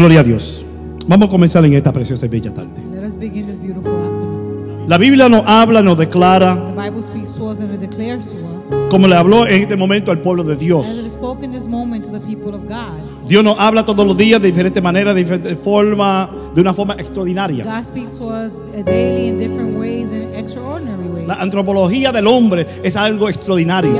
Gloria a Dios. Vamos a comenzar en esta preciosa y bella tarde. Let us begin this beautiful afternoon. La Biblia nos habla, nos declara, The Bible speaks to us and it declares to us, como le habló en este momento al pueblo de Dios. Dios nos habla todos los días de diferentes maneras, de diferentes formas, de una forma extraordinaria. God speaks to us daily in different ways and extraordinary ways. La antropología del hombre es algo extraordinario.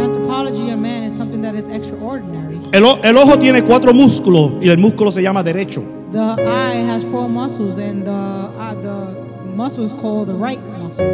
El, ojo tiene cuatro músculos y el músculo se llama derecho. The eye has four muscles, and the uh, the muscle is called the right muscle.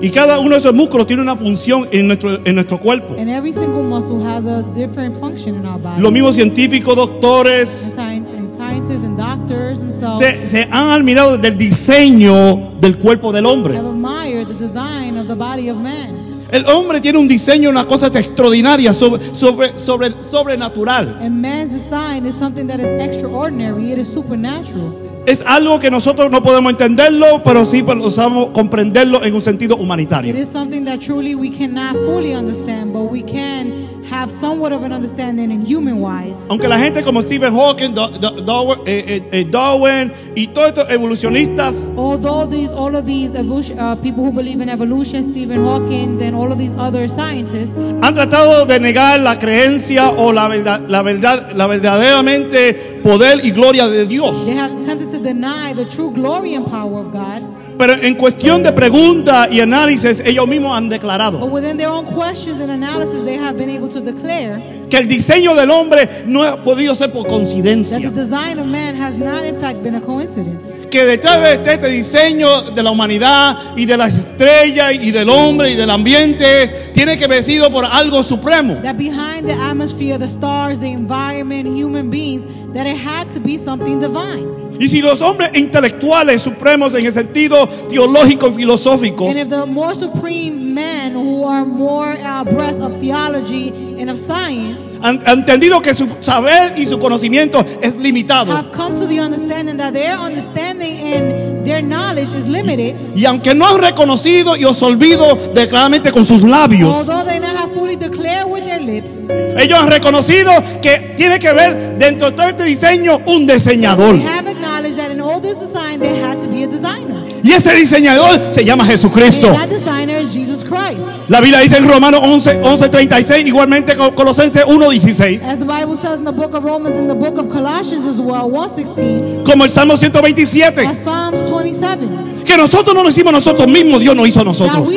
Y cada uno de esos músculos tiene una función en nuestro, en nuestro cuerpo. And every single muscle has a different function in our body. Los mismos científicos, And, doctores, sci- and scientists and doctors themselves se, se han admirado del diseño del cuerpo del hombre. have admired the design of the body of man. El hombre tiene un diseño, una cosa extraordinaria, sobre, sobre, sobre, sobrenatural. And man's design is something that is extraordinary. It is supernatural. Es algo que nosotros no podemos entenderlo, pero sí podemos comprenderlo en un sentido It humanitario. is something that truly we cannot fully understand, but we can have somewhat of an understanding in human wise. Aunque la gente como Stephen Hawking, Do- Do- Darwin, eh, eh, eh, Darwin y todos estos evolucionistas Although these, all of these uh, people who believe in evolution, Stephen Hawking and all of these other scientists, han tratado de negar la creencia o la verdad, la verdad, la verdaderamente poder y gloria de Dios. they have attempted to deny the true glory and power of God. Pero en cuestión de pregunta y análisis, ellos mismos han declarado But within their own questions and analysis, they have been able to declare que el diseño del hombre no ha podido ser por that coincidencia. the design of man has not, in fact, been a coincidence. Que detrás de este diseño de la humanidad y de las estrellas y del hombre y del ambiente tiene que haber sido por algo supremo. That behind the atmosphere, the stars, the environment, human beings, that it had to be something divine. Y si los hombres intelectuales supremos en el sentido teológico y filosófico And if the more supreme men who are more abreast of theology and of science han, entendido que su saber y su conocimiento es limitado. have come to the understanding that their understanding and their knowledge is limited, Y aunque no han reconocido y absolvido claramente con sus labios, ellos han reconocido que tiene que ver dentro de todo este diseño un diseñador. they have acknowledged that in all this design there had to be a designer. Y ese diseñador se llama Jesucristo. La Biblia dice en Romanos 11, 11:36, igualmente con Colosenses 1:16, As the Bible says in the book of Romans, in the book of Colossians as well, 116, como el Salmo 127, as Psalms 27. que nosotros no lo hicimos nosotros mismos, Dios nos hizo a nosotros.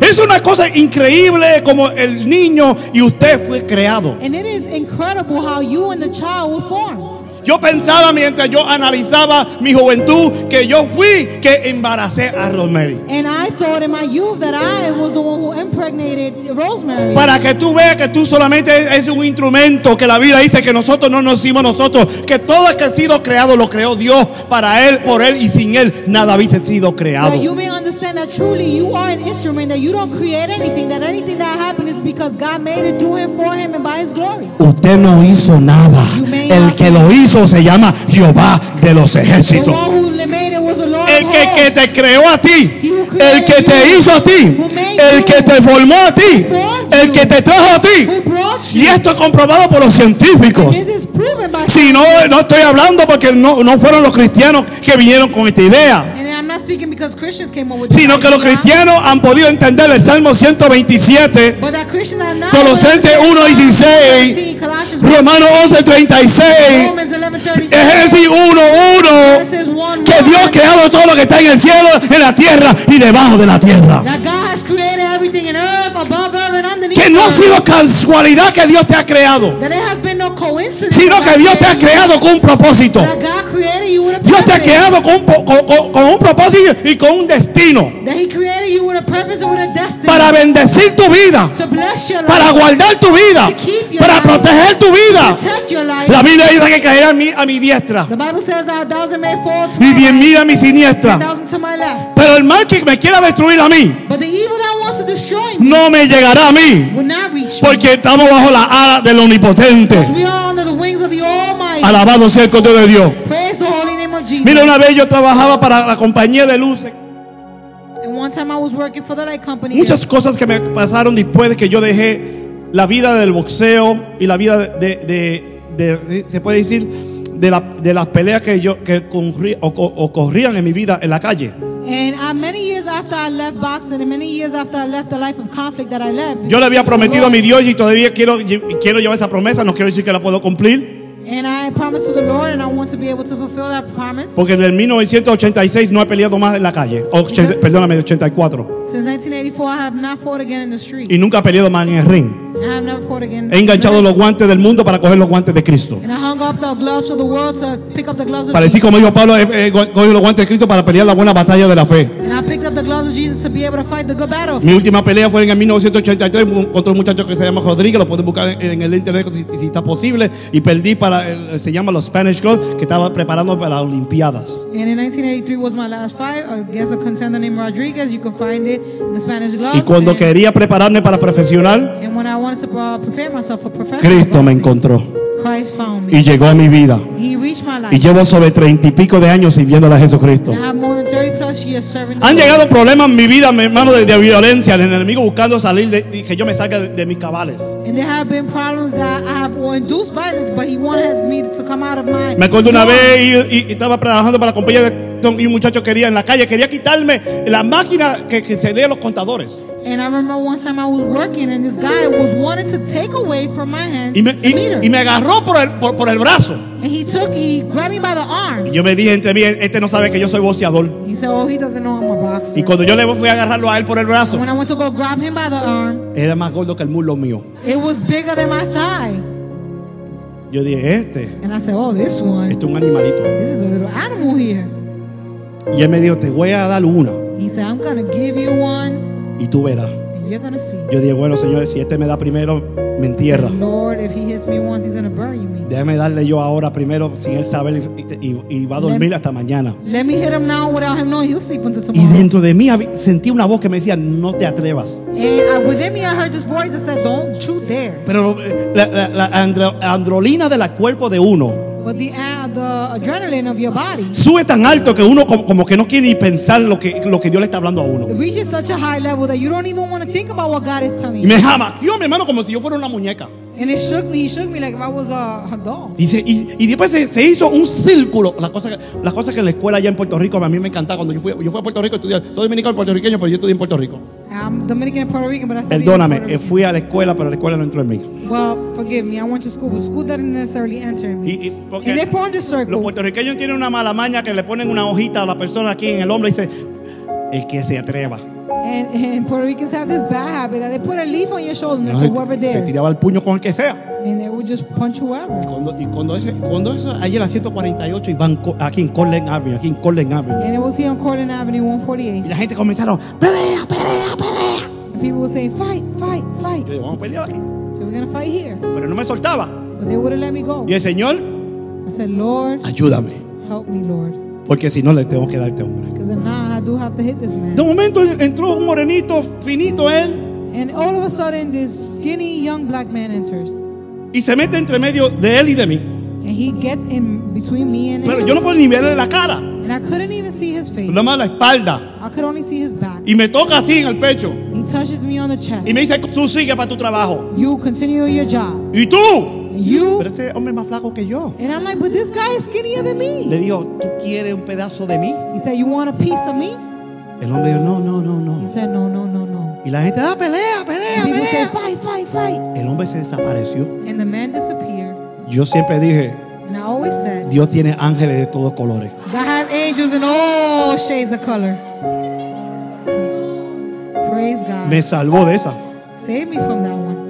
Es una cosa increíble como el niño y usted fue creado. And it is incredible how you and the child were formed. Yo pensaba mientras yo analizaba mi juventud que yo fui que embaracé a Rosemary. And I thought in my youth that I was the one who impregnated Rosemary. Para que tú veas que tú solamente es un instrumento, que la Biblia dice que nosotros no nos hicimos nosotros, que todo el que ha sido creado lo creó Dios para Él, por Él y sin Él nada hubiese sido so creado. you may understand that truly you are an instrument, that you don't create anything, that anything that happened is because God made it through him, for him, and by his glory. Usted no hizo nada. El que lo hizo se llama Jehová de los ejércitos. El que, que te creó a ti, el que te hizo a ti, el que te formó a ti, el que te trajo a ti. Y esto es comprobado por los científicos. Si no, no estoy hablando porque no, no fueron los cristianos que vinieron con esta idea, sino que los cristianos han podido entender el Salmo 127, But that Christians are not Colosenses 1:16, Colossians Romanos 11:36, Romans 11:36. Génesis 1:1, Genesis 1 que Dios creado todo lo que está en el cielo, en la tierra y debajo de la tierra. Que no ha sido casualidad que Dios te ha creado, sino que Dios te ha creado con un propósito. Dios te ha creado con, un po- con- con- con un propósito y con un destino para bendecir tu vida, para guardar tu vida, para proteger tu vida. La Biblia dice que caerá a mi, a mi diestra y right, mil a mi siniestra. Pero el mal que me quiera destruir a mí No me llegará a mí porque estamos bajo la ala del omnipotente. Alabado sea el Cordero de Dios. Mira, una vez yo trabajaba para la compañía de luces. And one time I was working for the light company. Muchas cosas que me pasaron después de que yo dejé la vida del boxeo y la vida de, de- de- se puede decir, de, la- de las peleas que yo que oco- ocurrían en mi vida en la calle. And many years after I left boxing, and many years after I left the life of conflict that I left, Yo le había prometido a mi Dios y todavía quiero, quiero llevar esa promesa, no quiero decir que la puedo cumplir, and I promised to the Lord, and I want to be able to fulfill that promise. porque desde el 1986 no he peleado más en la calle, Ochen- perdóname, 84, Since 1984, I have not fought again in the street. y nunca he peleado más en el ring. I have never fought again. He enganchado los guantes del mundo para coger los guantes de Cristo. And I hung up the gloves of the world to pick up the gloves of Jesus. como dijo Pablo, he, he cogido los guantes de Cristo para pelear la buena batalla de la fe. And I picked up the gloves of Jesus to be able to fight the good battle. Mi última pelea fue en el 1983 contra un muchacho que se llama Rodríguez, lo pueden buscar en, en el internet si, si está posible, y perdí para, se llama los Spanish Club, que estaba preparando para las Olimpiadas. And in 1983 was my last fight against a contender named Rodriguez. You can find it in the Spanish gloves. Y cuando and, quería prepararme para profesional, and when I wanted to prepare myself for professional Cristo me encontró Christ found me. y llegó a mi vida. He reached my Y life. llevo sobre treinta y pico de años sirviéndole a Jesucristo. I have more than 30 plus years serving the Han llegado problemas en mi vida, mi hermano, de, de violencia, el enemigo buscando salir de, y que yo me salga de, de mis cabales. And there have been problems that I have or induced violence, but he wanted me to come out of my. Me acuerdo una vez y, y- y estaba trabajando para la compañía de un muchacho quería en la calle, quería quitarme la máquina que, que se lee los contadores. And I remember one time I was working and this guy was wanting to take away from my hands Y me, the meter. y, y me agarró por el, por, por el brazo. and he took, he grabbed me by the arm. Y yo me dije entre mí, este no sabe que yo soy boxeador. He said, oh, he doesn't know I'm a boxer. Y cuando yo le fui a agarrarlo a él por el brazo, when I went to go grab him by the arm, era más gordo que el muslo mío. it was bigger than my thigh. Yo dije, este, And I said, oh, this one, este es un animalito. this is a little animal here. Y él me dijo, te voy a dar una He said, I'm to give you one y tú verás. and you're to see. Yo dije, bueno, señor, si este me da primero, me entierra. Lord, if he hits me once, he's bury me. Déjame darle yo ahora primero sin él saber y, y- y va a dormir hasta mañana. Let me hit him now without him knowing he'll sleep until Y tomorrow. dentro de mí habí- sentí una voz que me decía, no te atrevas. And uh, within me, I heard this voice that said, Don't you dare. Pero eh, la, la- la andro- androlina del cuerpo de uno But the, uh, the adrenaline of your body sube tan alto que uno como, como que no quiere ni pensar lo que, lo que Dios le está hablando a uno. it reaches such a high level that you don't even want to think about what God is telling Y you. me jamaqueó, mi hermano, como si yo fuera una muñeca. And it shook me. He shook me like if I was a, a doll. Y, se- y- y después se, se hizo un círculo. La cosa, que- la cosa que en la escuela allá en Puerto Rico a mí me encantaba. Cuando yo fui, yo fui a Puerto Rico a estudiar. Soy dominicano puertorriqueño, pero yo estudié en Puerto Rico. I'm Dominican and Puerto Rican, but I studied Perdóname, Puerto Rico. fui a la escuela, pero la escuela no entró en mí. Well, forgive me. I went to school, but school didn't necessarily me. Y, y porque And they formed a los circle. puertorriqueños tienen una mala maña que le ponen una hojita a la persona aquí en el hombro y dice, el que se atreva. And, and Puerto Ricans have this bad habit that they put a leaf on your shoulder say, whoever se dares. tiraba el puño con el que sea. And they would just punch whoever. Cuando, y cuando, ese, cuando eso, ayer a 148 y van co- aquí en Cortland Avenue, aquí en Cortland Avenue. And it was here on Cortland Avenue, Y 148. la gente comenzaron, pelea, pelea, pelea. And people would say, fight, fight, fight. Yo digo, vamos a pelear aquí. So we're going to fight here. Pero no me soltaba. But they wouldn't let me go. Y el Señor, I said, Lord, ayúdame. help me, Lord. Porque si no, le tengo que dar a este hombre. Because if not, do have to hit this man. De momento entró un morenito finito él And all of a sudden, this skinny young black man enters. y se mete entre medio de él y de mí. And he gets in between me and Pero him. yo no puedo ni verle la cara, And I couldn't even see his face. nada más la espalda. I could only see his back. Y me toca así en el pecho. He touches me on the chest. Y me dice, tú sigue para tu trabajo. You continue your job. ¿Y tú? You. Pero ese hombre es más flaco que yo. And I'm like, but this guy is skinnier than me. Le digo, ¿tú quieres un pedazo de mí? He said, you want a piece of me? El hombre dijo, no, no, no, He no. said, no, no, no, no. Y la gente, ah, pelea, pelea, And pelea. fight, fight, fight. El hombre se desapareció. And the man disappeared. Yo siempre dije, And I always said, Dios tiene ángeles de todos colores. God has angels in all shades of color. Praise God. Me salvó de esa. Save me from that one.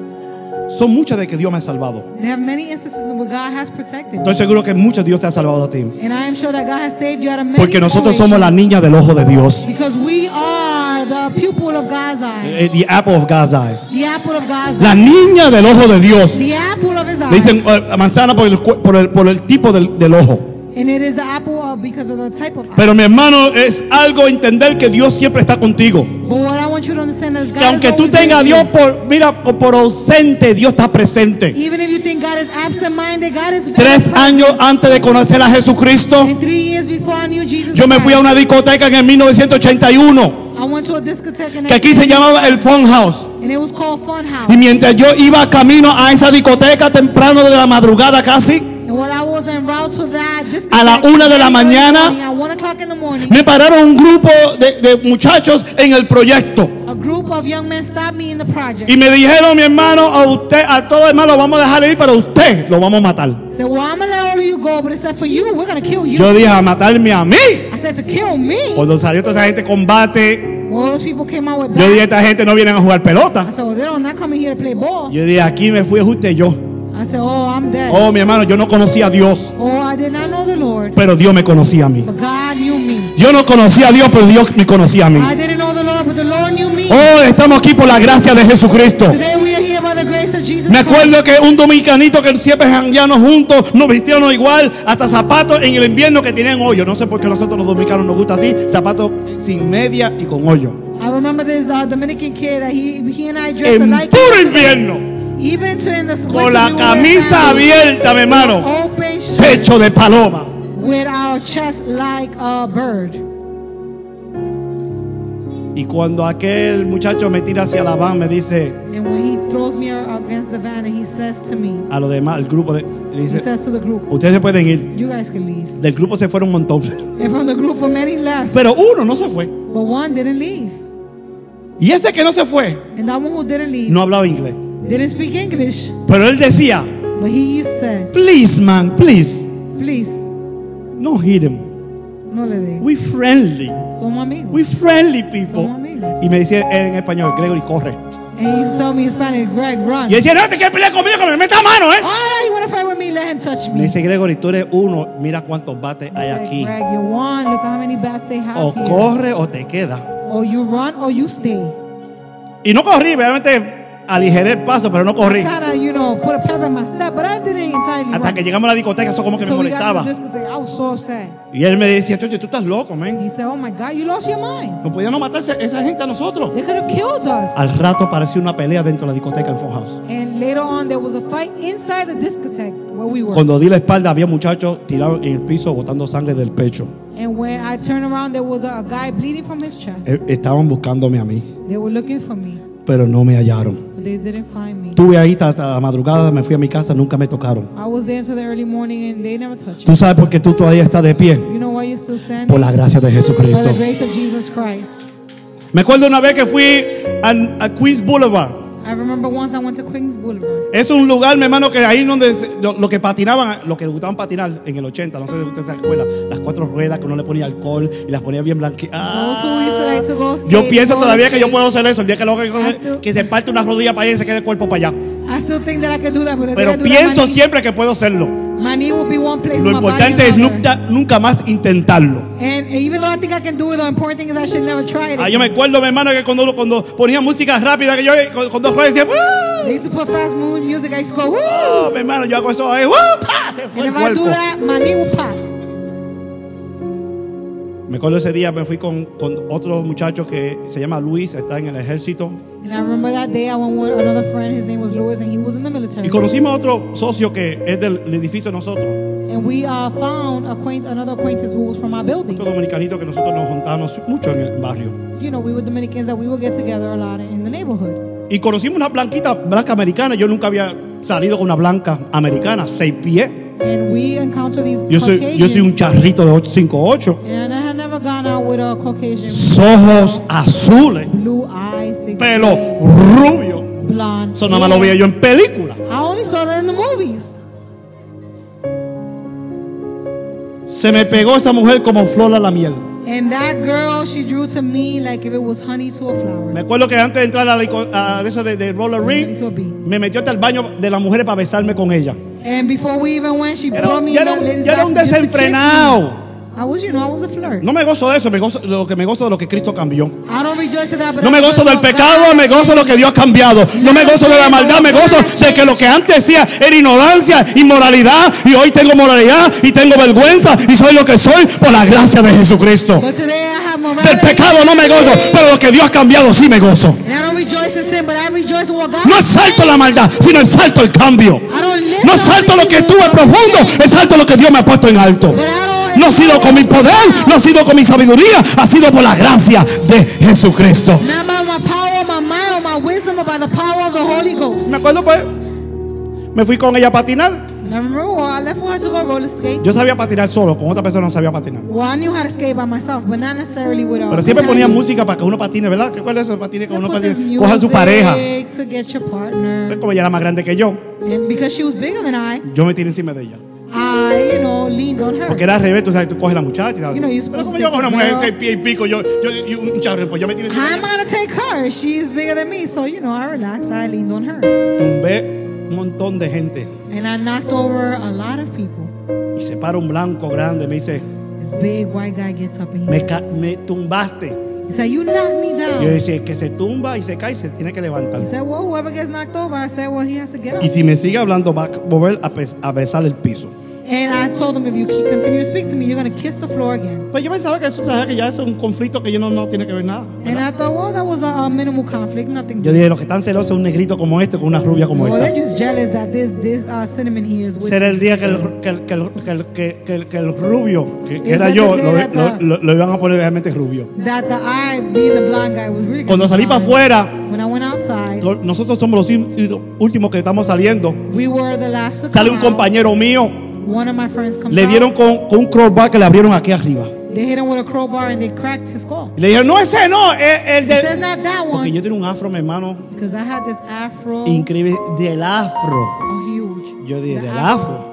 Son muchas de que Dios me ha salvado. And there are many instances where God has protected me. Estoy seguro que muchos Dios te ha salvado a ti. And I am sure that God has saved you out of many Porque nosotros somos la situations. niña del ojo de Dios. Because we are the. Eh, apple of God's eye. La niña del ojo de Dios. Le dicen eh, manzana por el, por el, por el tipo del, del ojo. And it is the apple of because of the type of eye. Pero mi hermano, es algo entender que Dios siempre está contigo. But what I want you to understand is God Que aunque is tú tengas a Dios por, mira, por ausente, Dios está presente. Even if you think God is absent-minded, God is very Tres años antes de conocer a Jesucristo, And three years before I knew Jesus yo me fui a una discoteca en el 1981. I went to a discotheque que aquí se llamaba el Fun House. and it was called Fun House. Y mientras yo iba camino a esa discoteca temprano de la madrugada casi, A la una de la mañana, me pararon un grupo de, de muchachos en el proyecto. a group of young men stopped me in the project. Y me dijeron, mi hermano, a usted, a los demás lo vamos a dejar ir, pero a usted lo vamos a matar. Yo dije, a matarme a mí. I said, to kill me. Cuando salió toda esa gente combate, yo dije, esta gente no vienen a jugar pelota. Yo dije, aquí me fui usted yo. I said, oh, I'm dead. Oh, mi hermano, yo no conocía a Dios, Oh, I did not know the Lord, pero Dios me conocía a mí. but God knew me. Yo no conocía a Dios, pero Dios me conocía a mí. I didn't know the Lord, but the Lord knew me. Oh, estamos aquí por la gracia de Jesucristo. Today we are here by the grace of Jesus Me Christ. acuerdo que un dominicanito que siempre jangueanos juntos, nos vistieron igual, hasta zapatos en el invierno que tienen hoyo. No sé por qué nosotros los dominicanos nos gusta así, zapatos sin media y con hoyo. I remember this uh, Dominican kid that he, he and I dressed En alike. puro invierno, Con la camisa abierta, mi hermano, pecho de paloma. with our chest like a bird. Y cuando aquel muchacho me tira hacia la van, me dice And when he throws me against the van and he says to me, a los demás, el grupo le, dice, says to the group, ustedes se pueden ir. you guys can leave. Del grupo se fueron un montón. And from the group of many left, Pero uno no se fue. but one didn't leave. Y ese que no se fue, And that one who didn't leave no hablaba inglés. Didn't speak English, Pero él decía, but he said, please man, please, please, no hit him. no le dé. We friendly. Somos amigos. We friendly people. Somos amigos. Y me decía él en español, Gregory, corre. And he tell me in Spanish, Greg, run. Y decía, no, te quieres pelear conmigo, que me meta mano, ¿eh? Oh, you want to fight with me? Let him touch Me me. dice, Gregory, tú eres uno, mira cuántos bates hay aquí. Greg, you won. Look how many bats they have O here. corre o te queda. Or you run or you stay. Y no corrí, realmente aligeré el paso, pero no corrí. You know, put a pep in my step, but I didn't entirely Hasta que llegamos a la discoteca, eso como que me so we got to molestaba. the discotheque. I was so upset. Y él me decía, Chocho, tú estás loco, man. He said, oh my God, you lost your mind. No podían matarse esa gente a nosotros. They could have killed us. Al rato apareció una pelea dentro de la discoteca en House. And later on, there was a fight inside the discotheque where we were. Cuando di la espalda, había muchachos tirados en el piso botando sangre del pecho. And when I turned around, there was a, a guy bleeding from his chest. Eh, Estaban buscándome a mí, They were looking for me, pero no me hallaron. They didn't find me. Estuve ahí hasta la madrugada, me fui a mi casa, nunca me tocaron. I was there until the early morning and they never touched me. ¿Tú sabes por qué tú todavía estás de pie? You know why you're still standing? Por la gracia de By Jesucristo. the grace of Jesus Christ. Me acuerdo una vez que fui a, a Queens Boulevard. I remember once I went to Queens Boulevard. Es un lugar, mi hermano, que ahí donde lo, lo que patinaban, lo que gustaban patinar en el 80, no sé si usted se acuerda, las cuatro ruedas que uno le ponía alcohol y las ponía bien blanquitas. Skate, Yo pienso todavía que yo puedo hacer eso. El día que, lo que, still- que se parte una rodilla para allá y se quede el cuerpo para allá. I still think that I could do that, but if Pero pienso siempre que puedo hacerlo. Knee will be one place. Lo importante es nunca, nunca más intentarlo. And even though I think I can do it, the important thing is I should never try it. Ah, yo me acuerdo, mi hermano, que cuando, cuando ponía música rápida, que yo dos ruedas decía. They used to put fast moving music. I used to go, woo! Oh, mi hermano, yo hago eso ahí, ¡uh! ¡pa! Se fue And el if I do cuerpo. that, my knee will pop. Me acuerdo ese día, me fui con, con otro muchacho que se llama Luis, está en el ejército. And I remember that day I went with another friend. His name was and he was in the military. Y conocimos a otro socio que es del, edificio de nosotros. And we uh, found acquaint- another acquaintance who was from our building. Otro dominicanito que nosotros nos juntábamos mucho en el barrio. You know, we were Dominicans that we would get together a lot in the neighborhood. Y conocimos una blanquita, blanca americana. Yo nunca había salido con una blanca americana, seis pies. And we encountered these Yo soy, yo soy un charrito de 858. Ojos azules, Blue eyes, six pelo rubio. blonde. Eso nada más lo veía yo en película. I only saw that in the movies. Se me pegó esa mujer como flor a la miel. And that girl, she drew to me like if it was honey to a flower. Me acuerdo que antes de entrar a, la, a eso de, de roller ring, me metió hasta el baño de las mujeres para besarme con ella. And before we even went, she brought un- me in era un- yo era un desenfrenado. I was, you know, I was a flirt. No me gozo de eso, me gozo lo que me gozo de lo que Cristo cambió. I don't rejoice in that, but No me gozo del pecado, God. me gozo de lo que Dios ha cambiado. No me gozo de la maldad, me gozo de que lo que antes hacía era ignorancia, inmoralidad, y hoy tengo moralidad y tengo vergüenza y soy lo que soy por la gracia de Jesucristo. But today I have Del pecado no me gozo, pero lo que Dios ha cambiado sí me gozo. And I don't rejoice in sin, but I rejoice in what God No es salto la maldad, sino el salto el cambio. No in salto lo que estuve profundo, es salto lo que Dios me ha puesto en alto. No ha sido con mi poder, no ha sido con mi sabiduría, ha sido por la gracia de Jesucristo. Me acuerdo pues, me fui con ella a patinar. Yo sabía patinar solo, con otra persona no sabía patinar. Well, I knew how to skate by myself, but not necessarily with a. Pero siempre ponía música para que uno patine, ¿verdad? ¿Qué cuál es eso? Patine que uno patine. Coja a su pareja. to get your partner. Pues como ella era más grande que yo, And because she was bigger than I, yo me tiré encima de ella. I, you know, leaned on her. Porque era al revés, tú sabes, tú coges la muchacha. You know, you're Pero como to yo cojo una mujer de seis pies y pico, yo, yo, y un charro, pues yo me tiré encima How de am I ella. gonna take her? She's bigger than me, so you know, I relaxed. I leaned on her, Tumbé un montón de gente. and I knocked over a lot of people. Y se para un blanco grande, me dice, This big white guy gets up and he me, says, me tumbaste. he said, "You knocked me Y yo down." decía, que se tumba y se cae, se tiene que levantar. He said, "Well, whoever gets knocked over," I said, "Well, he has to get up." Y si me sigue hablando, va a volver a besar el piso. And I told him, "If you keep- continue to speak to me, you're gonna kiss the floor again." Pues yo pensaba que eso, ya es un conflicto que yo no, no tiene que ver nada. And I thought, well, that was a, a minimal conflict, nothing. Yo dije, los que están celosos un negrito como este, con una rubia como well, they're esta. just jealous that this this uh, cinnamon here is with. Será el día que el, que el, que el, que el, que- que el- que el rubio, que, era yo, the lo, iban a poner realmente rubio. That the eye, being the blind guy, was really. Cuando salí para afuera, When I went outside, nosotros somos los últimos- que estamos saliendo. we were the last to Sale un compañero mío, One of my friends comes le dieron out. con, con un crowbar que le abrieron aquí arriba. They hit him with a crowbar and they cracked his skull. Y le dijeron, no, ese no, el He says de... not that Porque one yo tenía un afro, mi hermano, because I had this afro, increíble, del afro. oh, huge. Yo dije, The del afro.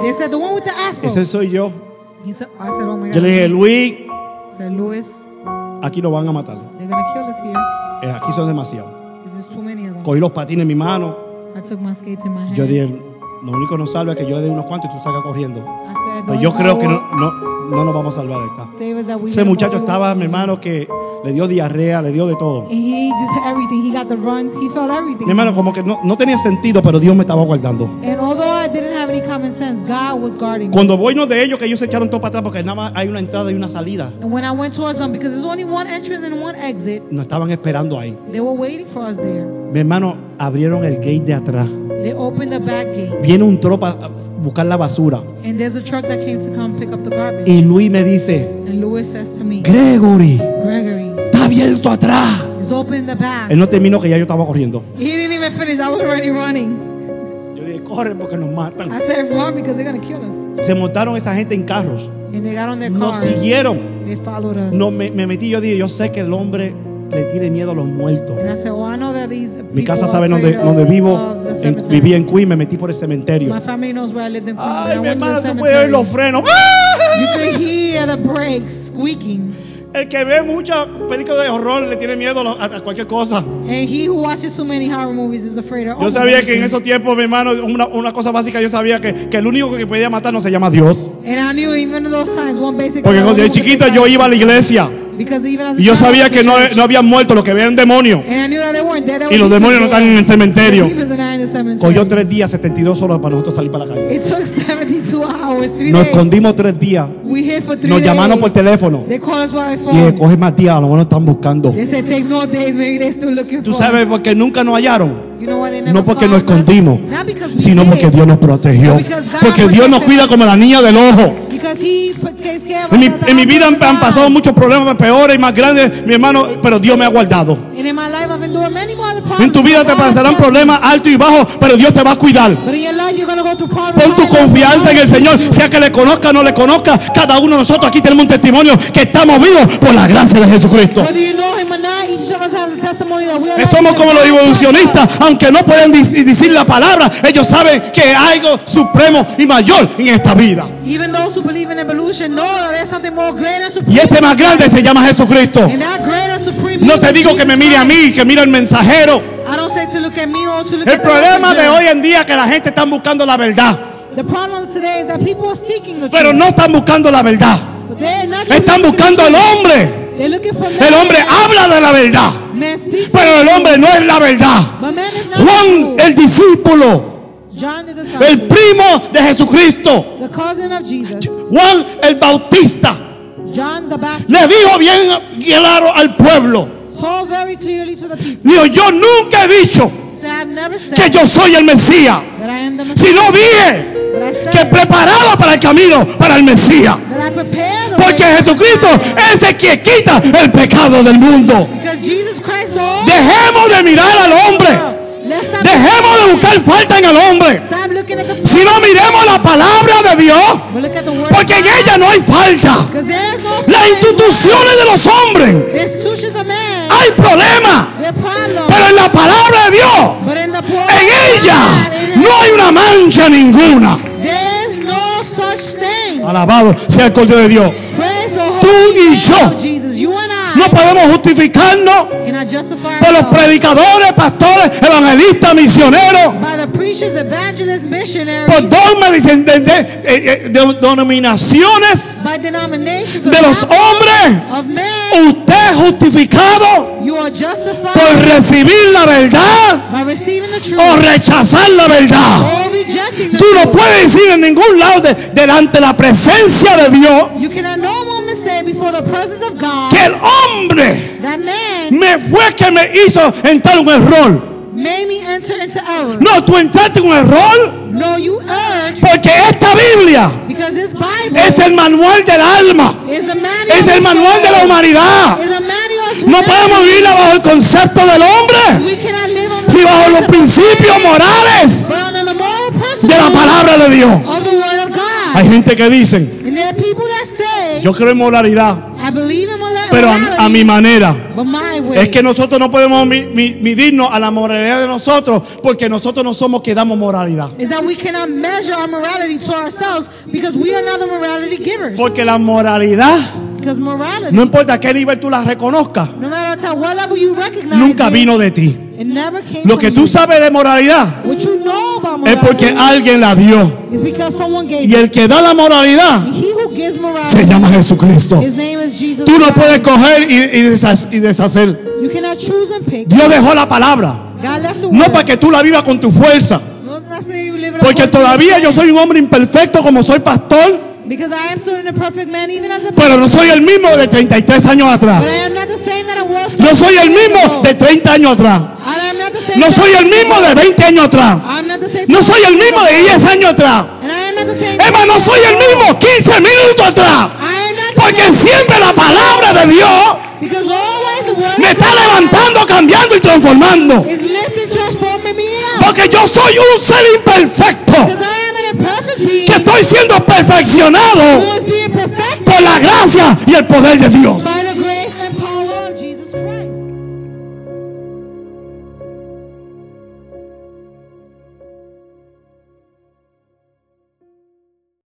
They said the one with the afro. Ese soy yo. He said, I said, oh my Yo god. le dije, Luis, said, Louis, aquí lo van a matar. they're gonna kill us here. Eh, Aquí son demasiados. There's just too many of them. Cogí los patines en mi mano. I took my skates in my hand. Yo dije, lo único que nos salva es que yo le dé unos cuantos y tú salgas corriendo. Said, Pues "The yo creo que no, no, no nos vamos a salvar de esta. we Ese muchacho estaba, through." mi hermano, que le dio diarrea, le dio de todo. And he just had everything. He got the runs. He felt everything. Mi hermano, como que no, no tenía sentido, pero Dios me estaba guardando. And although I didn't have any common sense, God was guarding me. Cuando voy uno de ellos, que ellos se echaron todo para atrás porque nada más hay una entrada y una salida. And when I went towards them, because there's only one entrance and one exit, Nos estaban esperando ahí. they were waiting for us there. Mi hermano, abrieron el gate de atrás. They opened the back gate, Viene un tropa a buscar la basura. and there's a truck that came to come pick up the garbage. Y Luis me dice, And Louis says to me, Gregory, Gregory, está abierto atrás. just open the back. Él no terminó que ya yo estaba corriendo. He didn't even finish. I was already running. Yo le dije, corre porque nos matan. I said, run because they're gonna kill us. Se montaron esa gente en carros. And they got on their Nos siguieron. They followed us. No, me, me metí yo dije, yo sé que el hombre le tiene miedo a los muertos. Mi casa sabe dónde, dónde vivo. the En- viví en Queen, me metí por el cementerio. Ay, mi hermano, tú puedes oír los frenos. You could hear the brakes squeaking. El que ve muchas películas de horror le tiene miedo a, a- cualquier cosa. And he who watches too many horror movies is afraid of Yo sabía que en esos tiempos, mi hermano, una, una cosa básica, yo sabía que, que el único que podía matarnos se llama Dios. Times, Porque cuando was chiquita yo iba a la iglesia Y yo sabía que no, no habían muerto, lo que veían demonios. Y los demonios no están en el cementerio. Cogió tres días, 72 horas para nosotros salir para la calle. It took 72 hours, three Nos escondimos tres días. Nos llamaron por teléfono. Y coge más días, a lo mejor están buscando. Tú sabes us. por qué nunca nos hallaron. No porque nos escondimos, sino porque Dios nos protegió. Porque Dios nos cuida como la niña del ojo. He takes care of En mi, en mi vida han, han son. pasado muchos problemas peores y más grandes, mi hermano, pero Dios me ha guardado. En tu vida te pasarán problemas altos y bajos, pero Dios te va a cuidar. Pon tu confianza en el. Señor, sea que le conozca o no le conozca. Cada uno de nosotros aquí tenemos un testimonio que estamos vivos por la gracia de Jesucristo. Que alive somos como los evolucionistas, aunque no pueden decir la palabra, ellos saben que hay algo supremo y mayor en esta vida. Believe in evolution that there's something more great and Y supreme. ese más grande se llama Jesucristo. And that great and supreme No te digo que me mire a mí, que mire al mensajero. I don't say to look at me or to look El at the problema de hoy en día es que la gente está buscando la verdad, The problem today is that people are seeking the pero truth. no están buscando la verdad. But they're not Están buscando truth. hombre. El hombre habla de la verdad, pero el hombre no es la verdad. Juan, el discípulo, John the disciple, el primo de Jesucristo, the cousin of Jesus, Juan el Bautista, John the Baptist, le dijo bien claro al pueblo. told very clearly to the people, Dijo, yo nunca he dicho said, I've never said que yo soy el Mesías, that I am the Messiah. sino dije que preparado para el camino para el Mesías. Porque Jesucristo es el que quita el pecado del mundo. Dejemos de mirar al hombre. Buscar falta en el hombre. stop looking at the Si no miremos la palabra de Dios, porque en ella no hay falta. Las instituciones de los hombres hay problemas, pero en la palabra de Dios, en ella no hay una mancha ninguna. Alabado sea el Cordero de Dios. Tú y yo. No podemos justificarnos por los predicadores, pastores, evangelistas, misioneros, por dogmas dicen, de, de- eh, eh, de denominaciones de los hombres. Usted es justificado you are justified por recibir la verdad by receiving the truth o rechazar la verdad. Tú no puedes decir en ningún lado de- delante de la presencia de Dios que el hombre that man me fue que me hizo entrar en un error. made me enter into error. No, tú entraste en un error. No you earned porque esta Biblia because this Bible es el manual del alma, is a manual es el manual de la humanidad. is a manual of No podemos vivir bajo el concepto del hombre, we cannot live on the si bajo los principios morales but under the moral de la principles palabra de Dios. of the word of God. Hay gente que dicen, yo creo en moralidad, I believe in moral- pero a, a mi manera. but my way Es que nosotros no podemos mi- mi- medirnos a la moralidad de nosotros porque nosotros no somos que damos moralidad. Porque la moralidad, because morality, no importa a qué nivel tú la reconozcas, no matter at what level you recognize nunca vino de ti. it never came Lo que you. tú sabes de moralidad es porque alguien la dio. is because someone gave Y el que da la moralidad gives morality, se llama Jesucristo. his name is Jesus. Tú no puedes coger y, y desha- y deshacer. You cannot choose and pick. Dios dejó la palabra. God left the No para que tú la vivas con tu fuerza. No, Porque todavía yo soy un hombre imperfecto como soy pastor. Because I am still a perfect man, even as a Pero no soy el mismo de 33 años atrás. But I am not the same that I was. No soy el 20 years mismo de 30 años atrás. I am not the same. No soy el mismo de 20 años atrás. I'm not the same. No soy el mismo de 10 años atrás. And I am not the same. Es más, no soy el mismo 15 minutos atrás. Porque siempre la palabra de Dios me está levantando, cambiando y transformando. Porque yo soy un ser imperfecto que estoy siendo perfeccionado por la gracia y el poder de Dios.